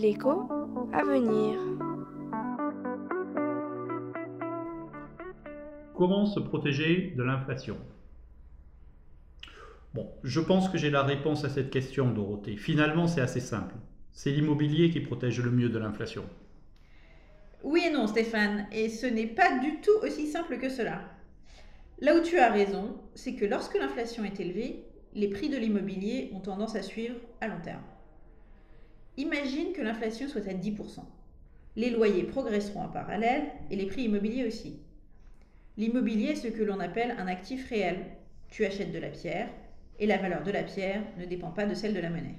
L'écho à venir. Comment se protéger de l'inflation? Bon, je pense que j'ai la réponse à cette question, Dorothée. Finalement, c'est assez simple. C'est l'immobilier qui protège le mieux de l'inflation. Oui et non, Stéphane, et ce n'est pas du tout aussi simple que cela. Là où tu as raison, c'est que lorsque l'inflation est élevée, les prix de l'immobilier ont tendance à suivre à long terme. Imagine que l'inflation soit à 10%. Les loyers progresseront en parallèle et les prix immobiliers aussi. L'immobilier est ce que l'on appelle un actif réel. Tu achètes de la pierre et la valeur de la pierre ne dépend pas de celle de la monnaie.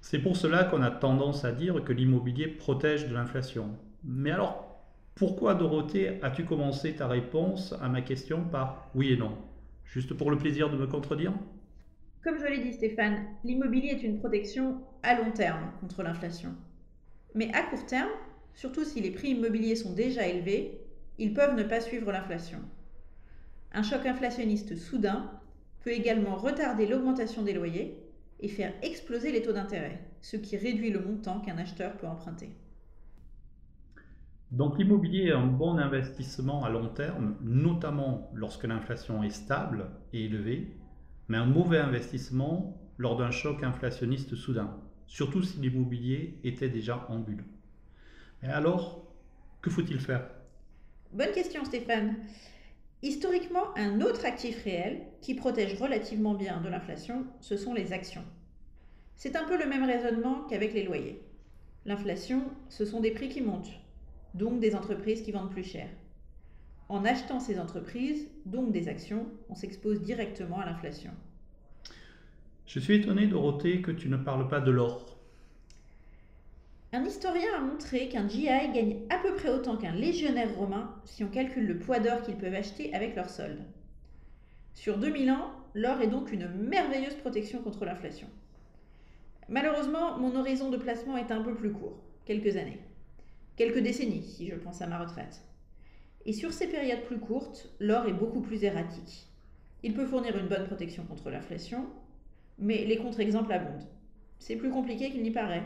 C'est pour cela qu'on a tendance à dire que l'immobilier protège de l'inflation. Mais alors, pourquoi Dorothée as-tu commencé ta réponse à ma question par oui et non? Juste pour le plaisir de me contredire? Comme je l'ai dit Stéphane, l'immobilier est une protection à long terme contre l'inflation. Mais à court terme, surtout si les prix immobiliers sont déjà élevés, ils peuvent ne pas suivre l'inflation. Un choc inflationniste soudain peut également retarder l'augmentation des loyers et faire exploser les taux d'intérêt, ce qui réduit le montant qu'un acheteur peut emprunter. Donc l'immobilier est un bon investissement à long terme, notamment lorsque l'inflation est stable et élevée, mais un mauvais investissement lors d'un choc inflationniste soudain, surtout si l'immobilier était déjà en bulle. Mais alors, que faut-il faire? Bonne question Stéphane. Historiquement, un autre actif réel qui protège relativement bien de l'inflation, ce sont les actions. C'est un peu le même raisonnement qu'avec les loyers. L'inflation, ce sont des prix qui montent, donc des entreprises qui vendent plus cher. En achetant ces entreprises, donc des actions, on s'expose directement à l'inflation. Je suis étonné, Dorothée, que tu ne parles pas de l'or. Un historien a montré qu'un GI gagne à peu près autant qu'un légionnaire romain si on calcule le poids d'or qu'ils peuvent acheter avec leur solde. Sur 2000 ans, l'or est donc une merveilleuse protection contre l'inflation. Malheureusement, mon horizon de placement est un peu plus court, quelques années. Quelques décennies, si je pense à ma retraite. Et sur ces périodes plus courtes, l'or est beaucoup plus erratique. Il peut fournir une bonne protection contre l'inflation, mais les contre-exemples abondent. C'est plus compliqué qu'il n'y paraît.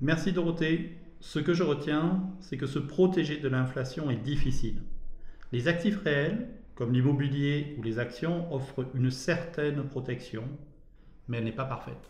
Merci Dorothée. Ce que je retiens, c'est que se protéger de l'inflation est difficile. Les actifs réels, comme l'immobilier ou les actions, offrent une certaine protection, mais elle n'est pas parfaite.